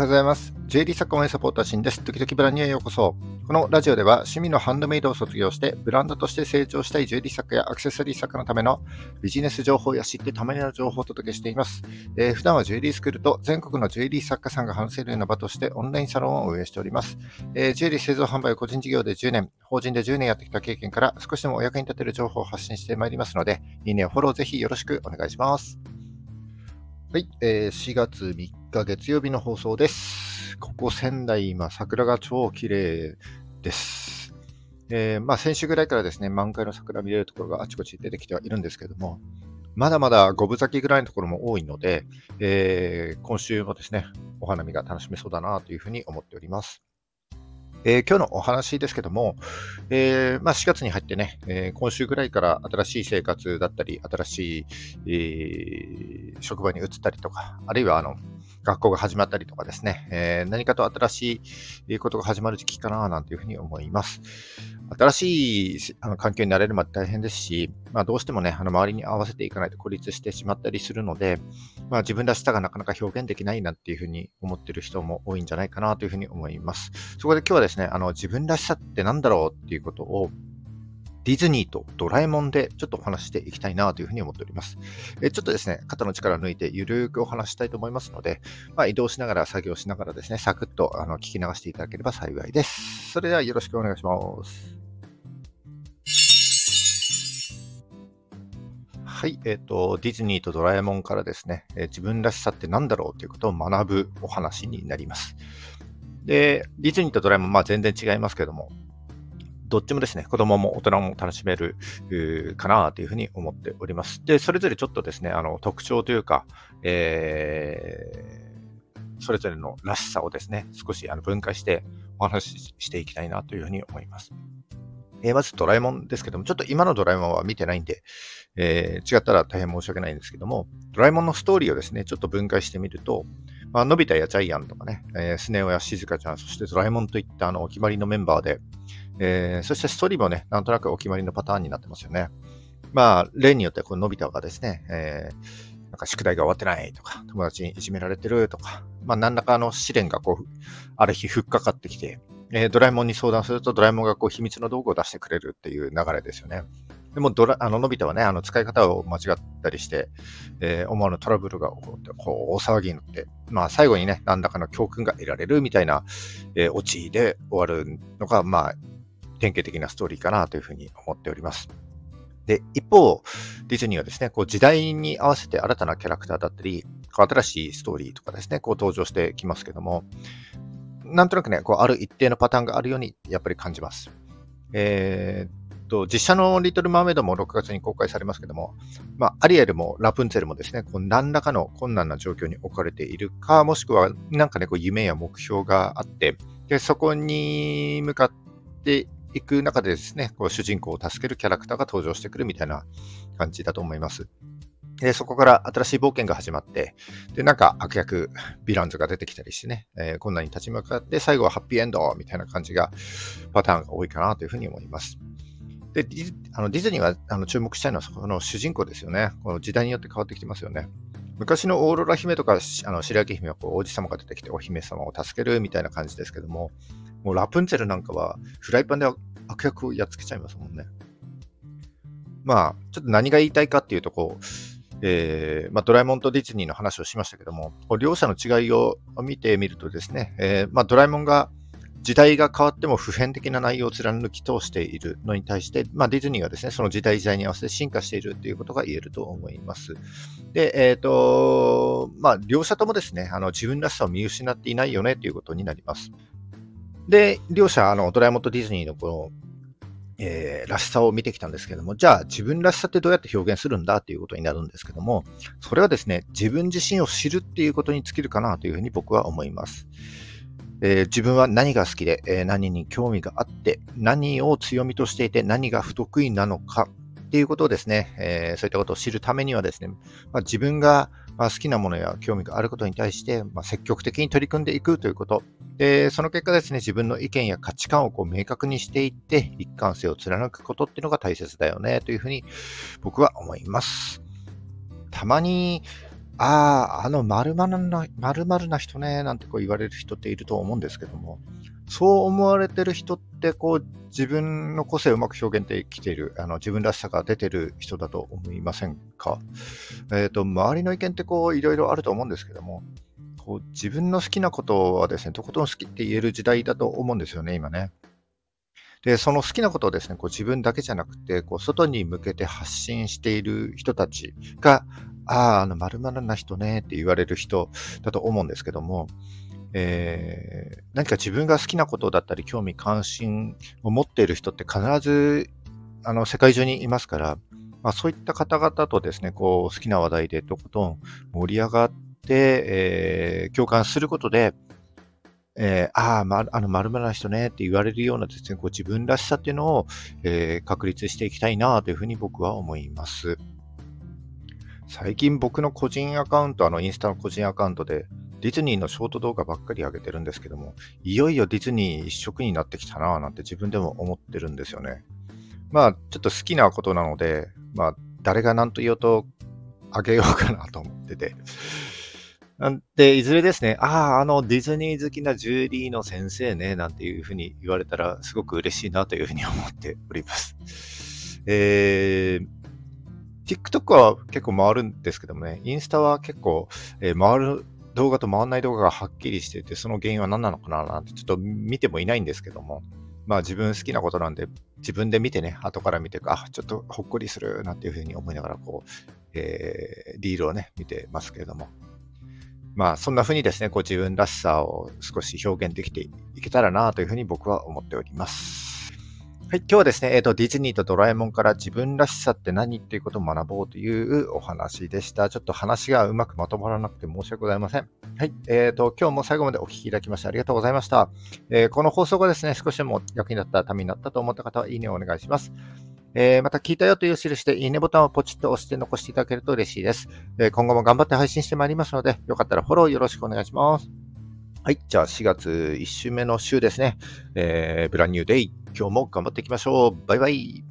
はようございます。J リー作家応援サポーターシンです。時々ブランニューへようこそ。このラジオでは趣味のハンドメイドを卒業してブランドとして成長したい J リー作家やアクセサリー作家のためのビジネス情報や知ってための情報をお届けしています。えー、普段は J リースクールと全国の J リー作家さんが話せるような場としてオンラインサロンを運営しております。えー、J リー製造販売個人事業で10年、法人で10年やってきた経験から少しでもお役に立てる情報を発信してまいりますので、いいね、フォローぜひよろしくお願いします。はい、えー、4月3日月曜日の放送です。ここ仙台、今、桜が超綺麗です。えー、まあ、先週ぐらいからですね、満開の桜見れるところがあちこち出てきてはいるんですけども、まだまだ五分咲きぐらいのところも多いので、えー、今週もですね、お花見が楽しめそうだなというふうに思っております。えー、今日のお話ですけども、えーまあ、4月に入ってね、えー、今週ぐらいから新しい生活だったり、新しい、え、職場に移ったりとか、あるいはあの学校が始まったりとかですね、えー、何かと新しいことが始まる時期かななんていうふうに思います。新しいあの環境になれるまで大変ですし、まあ、どうしてもね、あの周りに合わせていかないと孤立してしまったりするので、まあ、自分らしさがなかなか表現できないなんていうふうに思ってる人も多いんじゃないかなというふうに思います。そこで今日はですね、あの自分らしさって何だろうっていうことをディズニーとドラえもんでちょっとお話していきたいなというふうに思っております。えちょっとですね、肩の力を抜いてゆるーくお話したいと思いますので、まあ、移動しながら作業しながらですね、サクッとあの聞き流していただければ幸いです。それではよろしくお願いします。はい、えっ、ー、と、ディズニーとドラえもんからですね、えー、自分らしさって何だろうということを学ぶお話になります。で、ディズニーとドラえもん、まあ全然違いますけども、どっちもですね、子供も大人も楽しめるかなというふうに思っております。で、それぞれちょっとですね、あの特徴というか、えー、それぞれのらしさをですね、少しあの分解してお話ししていきたいなというふうに思います。えー、まずドラえもんですけども、ちょっと今のドラえもんは見てないんで、えー、違ったら大変申し訳ないんですけども、ドラえもんのストーリーをですね、ちょっと分解してみると、まあのび太やジャイアンとかね、えー、スネ夫やしずかちゃん、そしてドラえもんといったあのお決まりのメンバーで、えー、そしてストーリーもね、なんとなくお決まりのパターンになってますよね。まあ、例によってこののび太がですね、えー、なんか宿題が終わってないとか、友達にいじめられてるとか、まあ、何らかの試練がこう、ある日ふっかかってきて、えー、ドラえもんに相談するとドラえもんがこう秘密の道具を出してくれるっていう流れですよね。でもドラ、あの、のび太はね、あの、使い方を間違ったりして、えー、思わぬトラブルが起こって、こう、大騒ぎになって、まあ、最後にね、何らかの教訓が得られるみたいな、えー、オチで終わるのが、まあ、典型的なストーリーかなというふうに思っております。で、一方、ディズニーはですね、こう時代に合わせて新たなキャラクターだったり、新しいストーリーとかですね、こう登場してきますけども、なんとなくね、こうある一定のパターンがあるようにやっぱり感じます。えー、と、実写のリトル・マーメイドも6月に公開されますけども、まあ、アリエルもラプンツェルもですね、こう何らかの困難な状況に置かれているか、もしくはなんかね、こう夢や目標があって、で、そこに向かっていく中でですね、こう主人公を助けるキャラクターが登場してくるみたいな感じだと思います。で、そこから新しい冒険が始まって、で、なんか悪役、ヴィランズが出てきたりしてね、えー、困難に立ち向かって、最後はハッピーエンドみたいな感じが、パターンが多いかなというふうに思います。で、ディあのディズニーはあの注目したいのは、そこの主人公ですよね。この時代によって変わってきてますよね。昔のオーロラ姫とか、あの白雪姫はこう王子様が出てきてお姫様を助けるみたいな感じですけども、もうラプンツェルなんかはフライパンで悪役をやっつけちゃいますもんね。まあ、ちょっと何が言いたいかっていうと、こう、えーまあ、ドラえもんとディズニーの話をしましたけども、両者の違いを見てみるとですね、えーまあ、ドラえもんが時代が変わっても普遍的な内容を貫き通しているのに対して、まあ、ディズニーはですね、その時代時代に合わせて進化しているということが言えると思います。で、えっ、ー、と、まあ、両者ともですね、あの自分らしさを見失っていないよねということになります。で、両者、あの、ドラえもんとディズニーのこの、えー、らしさを見てきたんですけども、じゃあ自分らしさってどうやって表現するんだっていうことになるんですけども、それはですね、自分自身を知るっていうことに尽きるかなというふうに僕は思います。えー、自分は何が好きで、えー、何に興味があって、何を強みとしていて、何が不得意なのかっていうことをですね、えー、そういったことを知るためにはですね、まあ、自分が好きなものや興味があることに対して、まあ、積極的に取り組んでいくということ。で、その結果ですね、自分の意見や価値観をこう明確にしていって、一貫性を貫くことっていうのが大切だよね、というふうに僕は思います。たまに、ああ、あの〇〇な、〇〇な人ね、なんてこう言われる人っていると思うんですけども、そう思われてる人って、こう、自分の個性をうまく表現できている、あの自分らしさが出てる人だと思いませんか？えっ、ー、と、周りの意見ってこう、いろいろあると思うんですけども、こう自分の好きなことはですね、とことん好きって言える時代だと思うんですよね、今ね。で、その好きなことをですね、こう自分だけじゃなくて、こう外に向けて発信している人たちが、ああ、あの、〇〇な人ねって言われる人だと思うんですけども、えー、何か自分が好きなことだったり、興味関心を持っている人って必ず、あの、世界中にいますから、まあ、そういった方々とですね、こう、好きな話題でとことん盛り上がって、えー、共感することで、えー、ああ、ま、あの、〇〇な人ねって言われるようなですね、こう自分らしさっていうのを、えー、確立していきたいなというふうに僕は思います。最近僕の個人アカウント、あの、インスタの個人アカウントで、ディズニーのショート動画ばっかり上げてるんですけども、いよいよディズニー一色になってきたなぁなんて自分でも思ってるんですよね。まあ、ちょっと好きなことなので、まあ、誰が何と言おうとあげようかなと思ってて。なんで、いずれですね、ああ、あのディズニー好きなジュリーの先生ね、なんていうふうに言われたら、すごく嬉しいなというふうに思っております。えー、TikTok は結構回るんですけどもね、インスタは結構、えー、回る動画と回らない動画がはっきりしてて、その原因は何なのかななんてちょっと見てもいないんですけども、まあ自分好きなことなんで、自分で見てね、後から見て、あ、ちょっとほっこりするなんていうふうに思いながら、こう、えー、リールをね、見てますけれども、まあ、そんな風にですね、こう自分らしさを少し表現できていけたらなというふうに僕は思っております。はい、今日はですね、え、ー、と、ディズニーとドラえもんから自分らしさって何っていうことを学ぼうというお話でした。ちょっと話がうまくまとまらなくて申し訳ございません。はい、え、ー、と、今日も最後までお聞きいただきましてありがとうございました。えー、この放送がですね、少しでも役に立ったためになったと思った方は、いいねをお願いします。えー、また聞いたよという印でいいねボタンをポチッと押して残していただけると嬉しいです。えー、今後も頑張って配信してまいりますので、よかったらフォローよろしくお願いします。はい。じゃあ4月1週目の週ですね。えー、ブランニューデイ。今日も頑張っていきましょう。バイバイ。